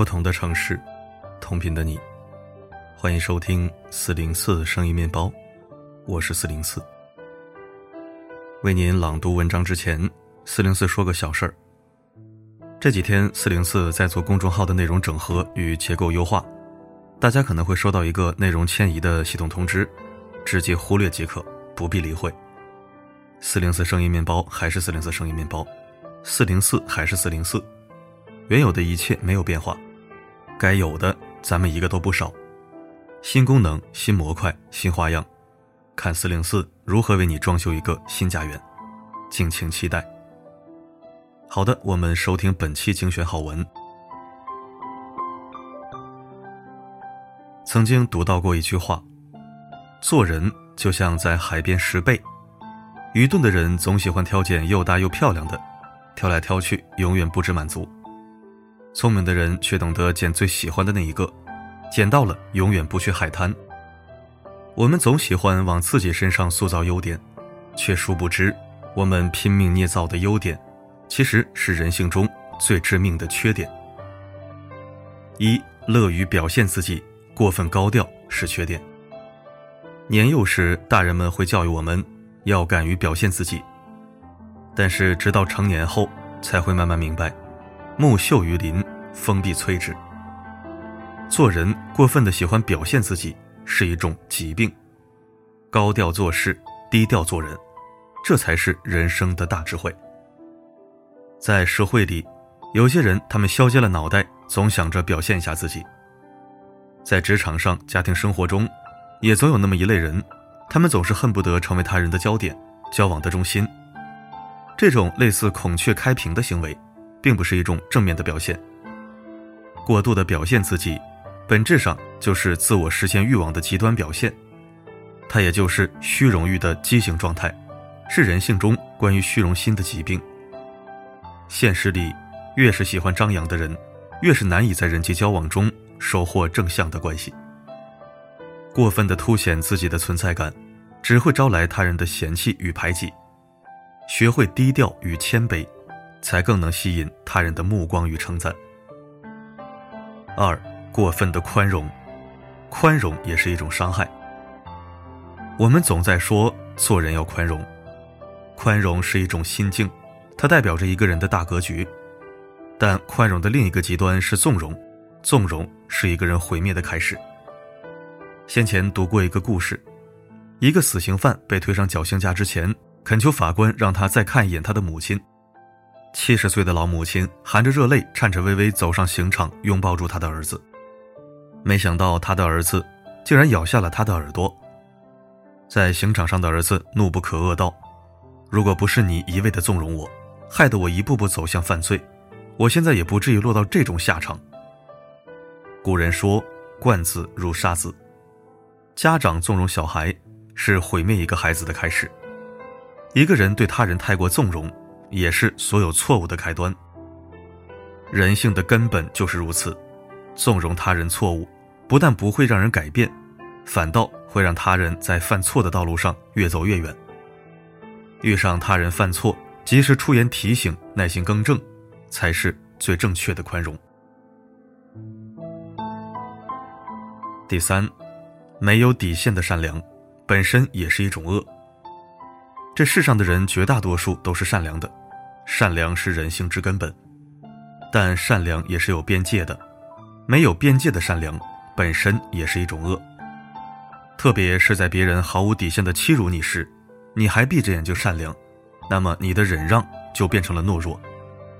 不同的城市，同频的你，欢迎收听四零四声音面包，我是四零四。为您朗读文章之前，四零四说个小事儿。这几天四零四在做公众号的内容整合与结构优化，大家可能会收到一个内容迁移的系统通知，直接忽略即可，不必理会。四零四声音面包还是四零四声音面包，四零四还是四零四。原有的一切没有变化，该有的咱们一个都不少。新功能、新模块、新花样，看四零四如何为你装修一个新家园，敬请期待。好的，我们收听本期精选好文。曾经读到过一句话：做人就像在海边拾贝，愚钝的人总喜欢挑拣又大又漂亮的，挑来挑去，永远不知满足。聪明的人却懂得捡最喜欢的那一个，捡到了永远不去海滩。我们总喜欢往自己身上塑造优点，却殊不知，我们拼命捏造的优点，其实是人性中最致命的缺点。一乐于表现自己，过分高调是缺点。年幼时，大人们会教育我们要敢于表现自己，但是直到成年后，才会慢慢明白。木秀于林，风必摧之。做人过分的喜欢表现自己是一种疾病，高调做事，低调做人，这才是人生的大智慧。在社会里，有些人他们削尖了脑袋，总想着表现一下自己；在职场上、家庭生活中，也总有那么一类人，他们总是恨不得成为他人的焦点、交往的中心。这种类似孔雀开屏的行为。并不是一种正面的表现。过度的表现自己，本质上就是自我实现欲望的极端表现，它也就是虚荣欲的畸形状态，是人性中关于虚荣心的疾病。现实里，越是喜欢张扬的人，越是难以在人际交往中收获正向的关系。过分的凸显自己的存在感，只会招来他人的嫌弃与排挤。学会低调与谦卑。才更能吸引他人的目光与称赞。二，过分的宽容，宽容也是一种伤害。我们总在说做人要宽容，宽容是一种心境，它代表着一个人的大格局。但宽容的另一个极端是纵容，纵容是一个人毁灭的开始。先前读过一个故事，一个死刑犯被推上绞刑架之前，恳求法官让他再看一眼他的母亲。七十岁的老母亲含着热泪，颤颤巍巍走上刑场，拥抱住他的儿子。没想到他的儿子竟然咬下了他的耳朵。在刑场上的儿子怒不可遏道：“如果不是你一味的纵容我，害得我一步步走向犯罪，我现在也不至于落到这种下场。”古人说：“惯子如杀子。”家长纵容小孩，是毁灭一个孩子的开始。一个人对他人太过纵容。也是所有错误的开端。人性的根本就是如此，纵容他人错误，不但不会让人改变，反倒会让他人在犯错的道路上越走越远。遇上他人犯错，及时出言提醒，耐心更正，才是最正确的宽容。第三，没有底线的善良，本身也是一种恶。这世上的人绝大多数都是善良的。善良是人性之根本，但善良也是有边界的。没有边界的善良，本身也是一种恶。特别是在别人毫无底线的欺辱你时，你还闭着眼睛善良，那么你的忍让就变成了懦弱，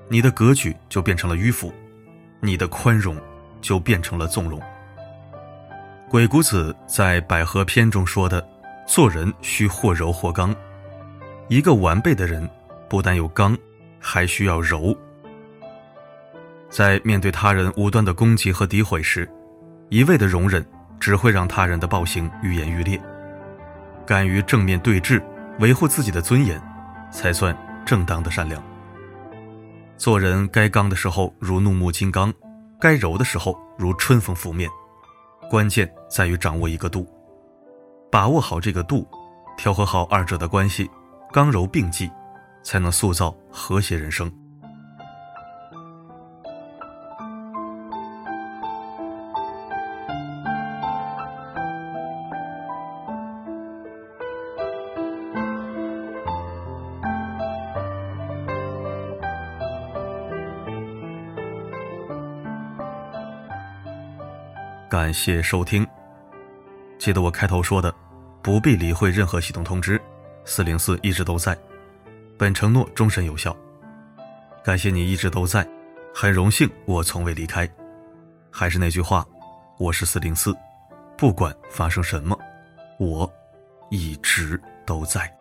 你的格局就变成了迂腐，你的宽容就变成了纵容。鬼谷子在《百合篇》中说的：“做人需或柔或刚。”一个完备的人，不但有刚。还需要柔。在面对他人无端的攻击和诋毁时，一味的容忍只会让他人的暴行愈演愈烈。敢于正面对峙，维护自己的尊严，才算正当的善良。做人该刚的时候如怒目金刚，该柔的时候如春风拂面，关键在于掌握一个度，把握好这个度，调和好二者的关系，刚柔并济。才能塑造和谐人生。感谢收听记得我开头说的不必理会任何系统通知四零四一直都在。本承诺终身有效。感谢你一直都在，很荣幸我从未离开。还是那句话，我是四零四，不管发生什么，我一直都在。